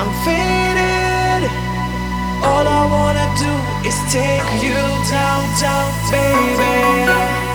I'm faded. All I wanna do is take you down, down, baby.